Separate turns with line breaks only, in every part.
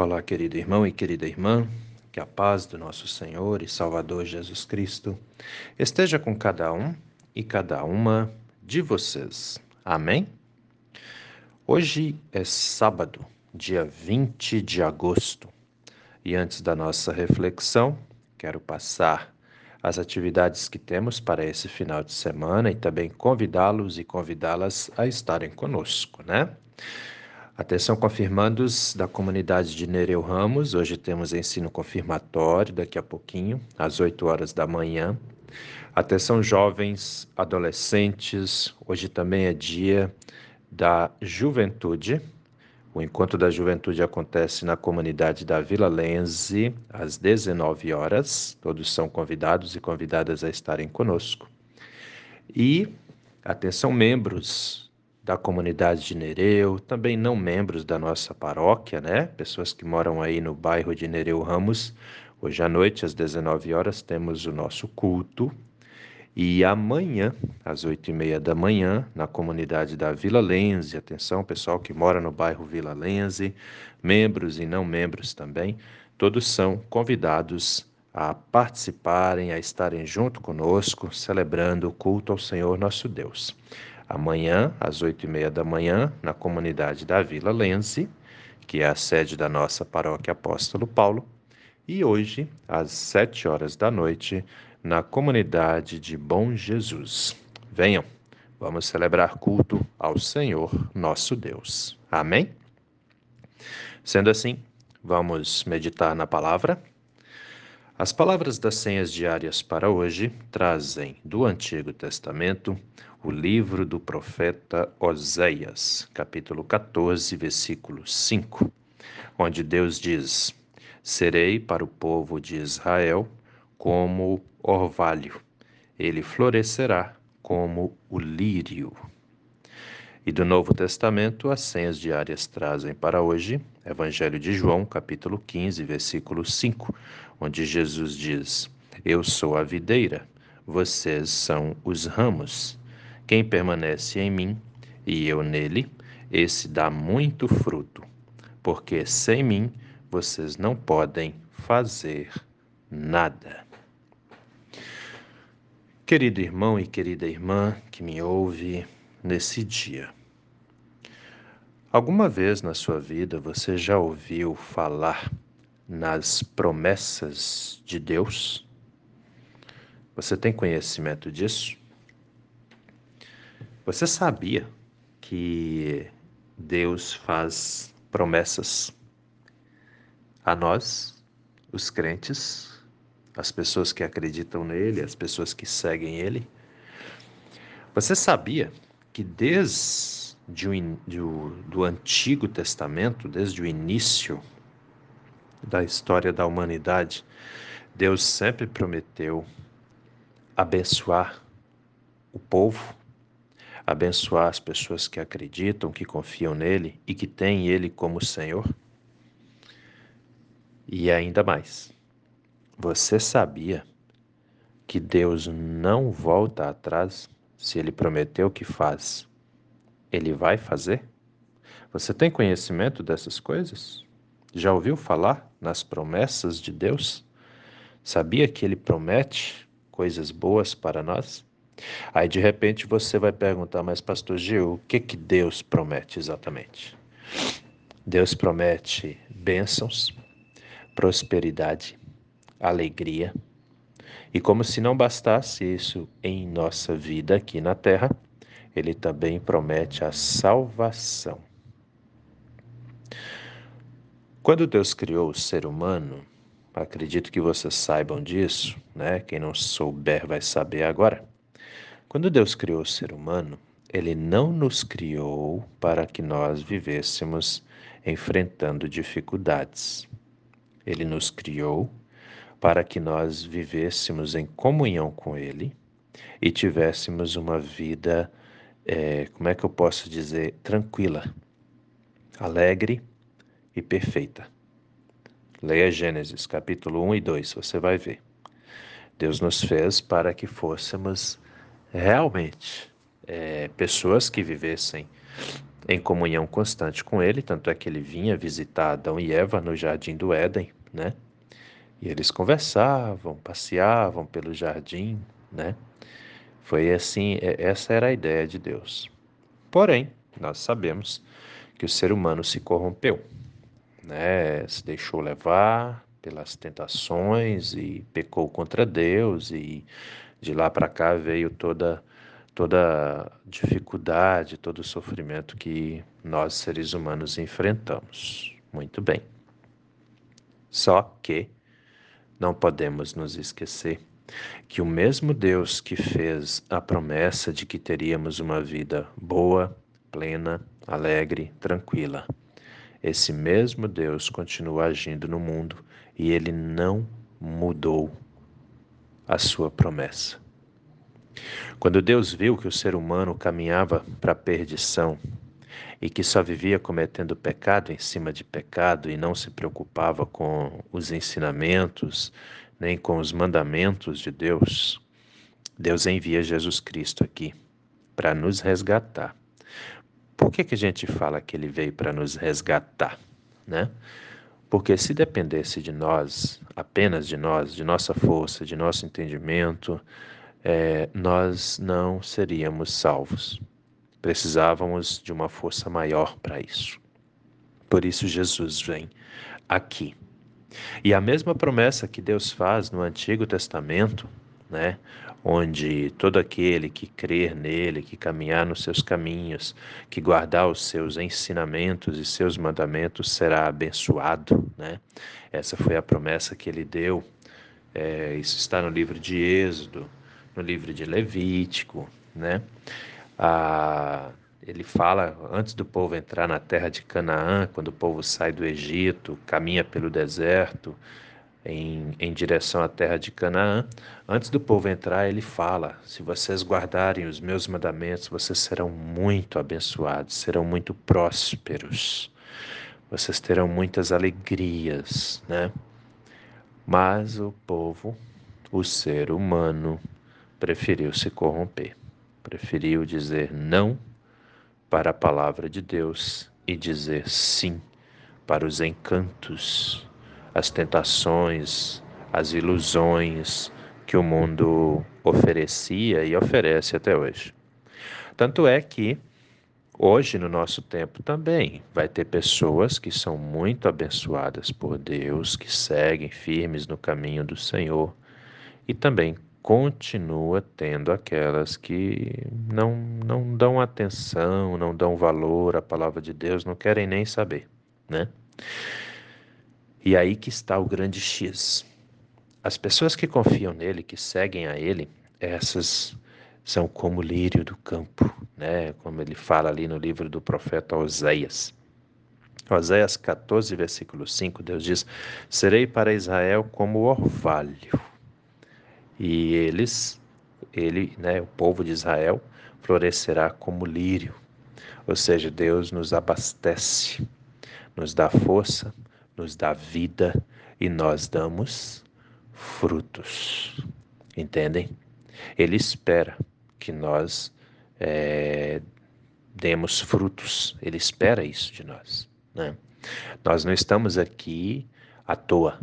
Olá, querido irmão e querida irmã, que a paz do nosso Senhor e Salvador Jesus Cristo esteja com cada um e cada uma de vocês. Amém? Hoje é sábado, dia 20 de agosto, e antes da nossa reflexão, quero passar as atividades que temos para esse final de semana e também convidá-los e convidá-las a estarem conosco, né? Atenção confirmandos da comunidade de Nereu Ramos. Hoje temos ensino confirmatório, daqui a pouquinho, às 8 horas da manhã. Atenção jovens, adolescentes. Hoje também é dia da juventude. O encontro da juventude acontece na comunidade da Vila Lenze, às 19 horas. Todos são convidados e convidadas a estarem conosco. E atenção membros da comunidade de Nereu, também não membros da nossa paróquia, né? Pessoas que moram aí no bairro de Nereu Ramos. Hoje à noite, às 19 horas, temos o nosso culto. E amanhã, às oito e meia da manhã, na comunidade da Vila Lenze, atenção, pessoal que mora no bairro Vila Lenze, membros e não membros também, todos são convidados a participarem, a estarem junto conosco, celebrando o culto ao Senhor nosso Deus amanhã, às oito e meia da manhã, na comunidade da Vila Lense, que é a sede da nossa paróquia Apóstolo Paulo, e hoje, às sete horas da noite, na comunidade de Bom Jesus. Venham, vamos celebrar culto ao Senhor nosso Deus. Amém? Sendo assim, vamos meditar na palavra. As palavras das senhas diárias para hoje trazem do Antigo Testamento o livro do profeta Oséias, capítulo 14, versículo 5, onde Deus diz: Serei para o povo de Israel como orvalho, ele florescerá como o lírio. E do Novo Testamento, as senhas diárias trazem para hoje Evangelho de João, capítulo 15, versículo 5, onde Jesus diz: Eu sou a videira, vocês são os ramos. Quem permanece em mim e eu nele, esse dá muito fruto, porque sem mim vocês não podem fazer nada. Querido irmão e querida irmã que me ouve nesse dia, alguma vez na sua vida você já ouviu falar nas promessas de Deus? Você tem conhecimento disso? Você sabia que Deus faz promessas a nós, os crentes, as pessoas que acreditam nele, as pessoas que seguem ele? Você sabia que desde o do, do Antigo Testamento, desde o início da história da humanidade, Deus sempre prometeu abençoar o povo abençoar as pessoas que acreditam, que confiam nele e que têm ele como Senhor? E ainda mais, você sabia que Deus não volta atrás se ele prometeu que faz? Ele vai fazer? Você tem conhecimento dessas coisas? Já ouviu falar nas promessas de Deus? Sabia que ele promete coisas boas para nós? Aí de repente você vai perguntar, mas pastor Gil, o que que Deus promete exatamente? Deus promete bênçãos, prosperidade, alegria. E como se não bastasse isso em nossa vida aqui na terra, ele também promete a salvação. Quando Deus criou o ser humano, acredito que vocês saibam disso, né? Quem não souber vai saber agora. Quando Deus criou o ser humano, ele não nos criou para que nós vivêssemos enfrentando dificuldades. Ele nos criou para que nós vivêssemos em comunhão com Ele e tivéssemos uma vida, é, como é que eu posso dizer, tranquila, alegre e perfeita. Leia Gênesis capítulo 1 e 2, você vai ver. Deus nos fez para que fôssemos realmente é, pessoas que vivessem em comunhão constante com ele, tanto é que ele vinha visitar Adão e Eva no jardim do Éden, né? E eles conversavam, passeavam pelo jardim, né? Foi assim, é, essa era a ideia de Deus. Porém, nós sabemos que o ser humano se corrompeu, né? Se deixou levar pelas tentações e pecou contra Deus e de lá para cá veio toda toda dificuldade, todo o sofrimento que nós seres humanos enfrentamos. Muito bem. Só que não podemos nos esquecer que o mesmo Deus que fez a promessa de que teríamos uma vida boa, plena, alegre, tranquila, esse mesmo Deus continua agindo no mundo e ele não mudou a sua promessa. Quando Deus viu que o ser humano caminhava para a perdição e que só vivia cometendo pecado em cima de pecado e não se preocupava com os ensinamentos nem com os mandamentos de Deus, Deus envia Jesus Cristo aqui para nos resgatar. Por que, que a gente fala que ele veio para nos resgatar? Né? Porque se dependesse de nós, apenas de nós, de nossa força, de nosso entendimento, é, nós não seríamos salvos. Precisávamos de uma força maior para isso. Por isso Jesus vem aqui. E a mesma promessa que Deus faz no Antigo Testamento, né, onde todo aquele que crer nele, que caminhar nos seus caminhos, que guardar os seus ensinamentos e seus mandamentos será abençoado, né? Essa foi a promessa que ele deu. É, isso está no livro de Êxodo, no livro de Levítico, né? Ah, ele fala antes do povo entrar na terra de Canaã, quando o povo sai do Egito, caminha pelo deserto em, em direção à terra de Canaã, antes do povo entrar, ele fala: se vocês guardarem os meus mandamentos, vocês serão muito abençoados, serão muito prósperos, vocês terão muitas alegrias, né? Mas o povo, o ser humano, preferiu se corromper, preferiu dizer não para a palavra de Deus e dizer sim para os encantos, as tentações, as ilusões que o mundo oferecia e oferece até hoje. Tanto é que hoje no nosso tempo também vai ter pessoas que são muito abençoadas por Deus, que seguem firmes no caminho do Senhor e também continua tendo aquelas que não, não dão atenção, não dão valor à palavra de Deus, não querem nem saber, né? E aí que está o grande X. As pessoas que confiam nele, que seguem a ele, essas são como o lírio do campo, né? Como ele fala ali no livro do profeta Oséias. Oséias 14, versículo 5, Deus diz: Serei para Israel como orvalho e eles, ele, né, o povo de Israel, florescerá como lírio. Ou seja, Deus nos abastece, nos dá força, nos dá vida e nós damos frutos. Entendem? Ele espera que nós é, demos frutos. Ele espera isso de nós. Né? Nós não estamos aqui à toa.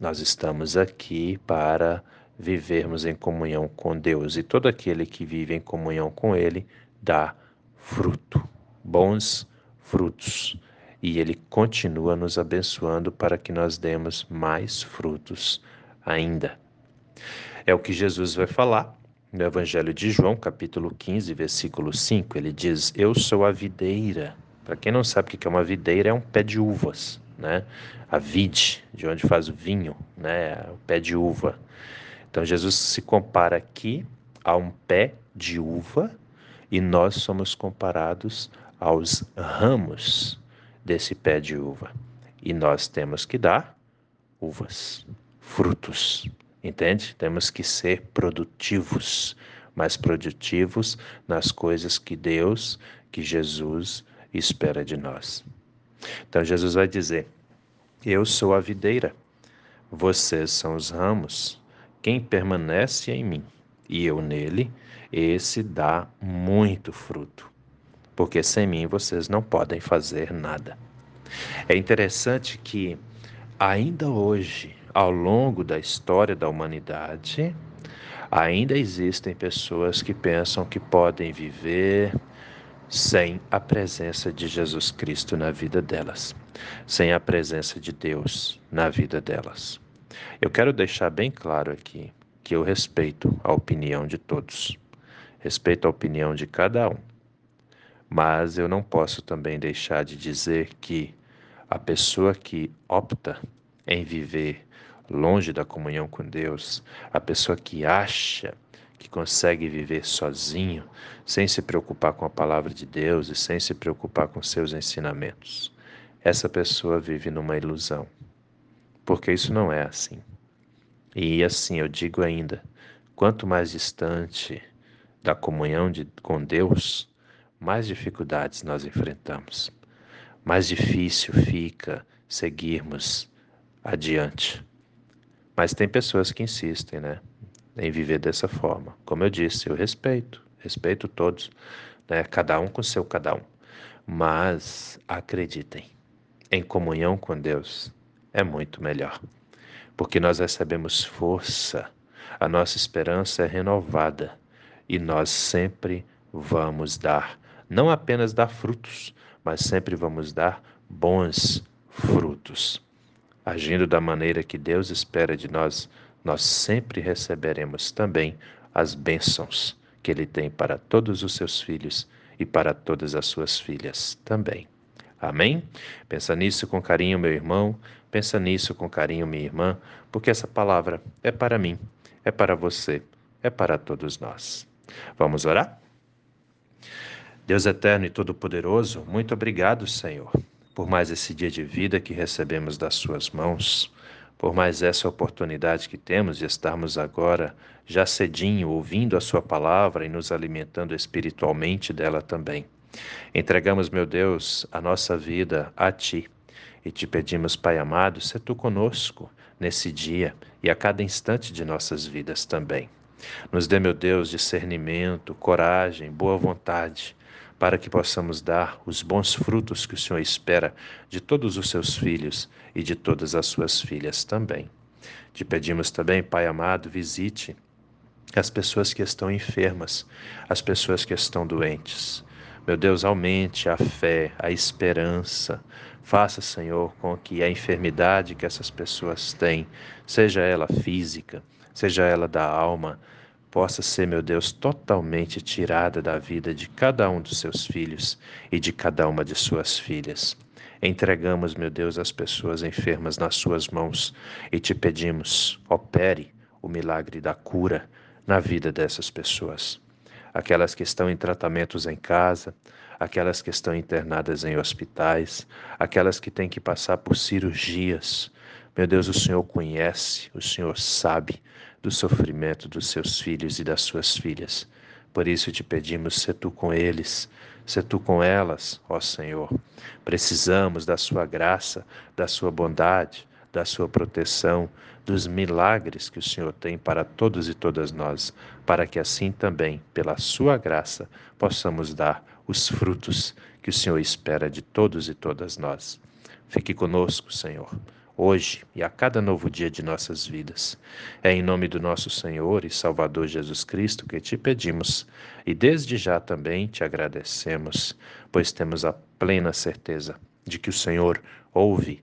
Nós estamos aqui para vivermos em comunhão com Deus, e todo aquele que vive em comunhão com Ele dá fruto, bons frutos, e Ele continua nos abençoando para que nós demos mais frutos ainda. É o que Jesus vai falar no Evangelho de João, capítulo 15, versículo 5. Ele diz: Eu sou a videira. Para quem não sabe o que é uma videira, é um pé de uvas, né? A vide, de onde faz o vinho, né? O pé de uva. Então Jesus se compara aqui a um pé de uva e nós somos comparados aos ramos desse pé de uva. E nós temos que dar uvas, frutos, entende? Temos que ser produtivos, mas produtivos nas coisas que Deus, que Jesus espera de nós. Então Jesus vai dizer: Eu sou a videira, vocês são os ramos. Quem permanece em mim e eu nele, esse dá muito fruto. porque sem mim vocês não podem fazer nada. É interessante que, ainda hoje, ao longo da história da humanidade, ainda existem pessoas que pensam que podem viver sem a presença de Jesus Cristo na vida delas, sem a presença de Deus na vida delas. Eu quero deixar bem claro aqui que eu respeito a opinião de todos, respeito a opinião de cada um, mas eu não posso também deixar de dizer que a pessoa que opta em viver longe da comunhão com Deus, a pessoa que acha que consegue viver sozinho, sem se preocupar com a palavra de Deus e sem se preocupar com seus ensinamentos, essa pessoa vive numa ilusão. Porque isso não é assim. E assim eu digo ainda: quanto mais distante da comunhão de, com Deus, mais dificuldades nós enfrentamos, mais difícil fica seguirmos adiante. Mas tem pessoas que insistem, né, em viver dessa forma. Como eu disse, eu respeito, respeito todos, né, cada um com seu cada um. Mas acreditem, em comunhão com Deus é muito melhor, porque nós recebemos força, a nossa esperança é renovada e nós sempre vamos dar, não apenas dar frutos, mas sempre vamos dar bons frutos. Agindo da maneira que Deus espera de nós, nós sempre receberemos também as bênçãos que Ele tem para todos os seus filhos e para todas as suas filhas também. Amém? Pensa nisso com carinho, meu irmão. Pensa nisso com carinho, minha irmã, porque essa palavra é para mim, é para você, é para todos nós. Vamos orar? Deus eterno e todo-poderoso, muito obrigado, Senhor por mais esse dia de vida que recebemos das Suas mãos, por mais essa oportunidade que temos de estarmos agora já cedinho ouvindo a Sua palavra e nos alimentando espiritualmente dela também. Entregamos, meu Deus, a nossa vida a Ti e te pedimos, Pai amado, se Tu conosco nesse dia e a cada instante de nossas vidas também. Nos dê, meu Deus, discernimento, coragem, boa vontade para que possamos dar os bons frutos que o Senhor espera de todos os seus filhos e de todas as suas filhas também. Te pedimos também, Pai amado, visite as pessoas que estão enfermas, as pessoas que estão doentes. Meu Deus, aumente a fé, a esperança. Faça, Senhor, com que a enfermidade que essas pessoas têm, seja ela física, seja ela da alma, possa ser, meu Deus, totalmente tirada da vida de cada um dos seus filhos e de cada uma de suas filhas. Entregamos, meu Deus, as pessoas enfermas nas suas mãos e te pedimos, opere o milagre da cura na vida dessas pessoas. Aquelas que estão em tratamentos em casa, aquelas que estão internadas em hospitais, aquelas que têm que passar por cirurgias. Meu Deus, o Senhor conhece, o Senhor sabe do sofrimento dos seus filhos e das suas filhas. Por isso te pedimos, se tu com eles, se tu com elas, ó Senhor. Precisamos da sua graça, da sua bondade, da sua proteção, dos milagres que o Senhor tem para todos e todas nós, para que assim também, pela sua graça, possamos dar os frutos que o Senhor espera de todos e todas nós. Fique conosco, Senhor hoje e a cada novo dia de nossas vidas. É em nome do nosso Senhor e Salvador Jesus Cristo que te pedimos e desde já também te agradecemos, pois temos a plena certeza de que o Senhor ouve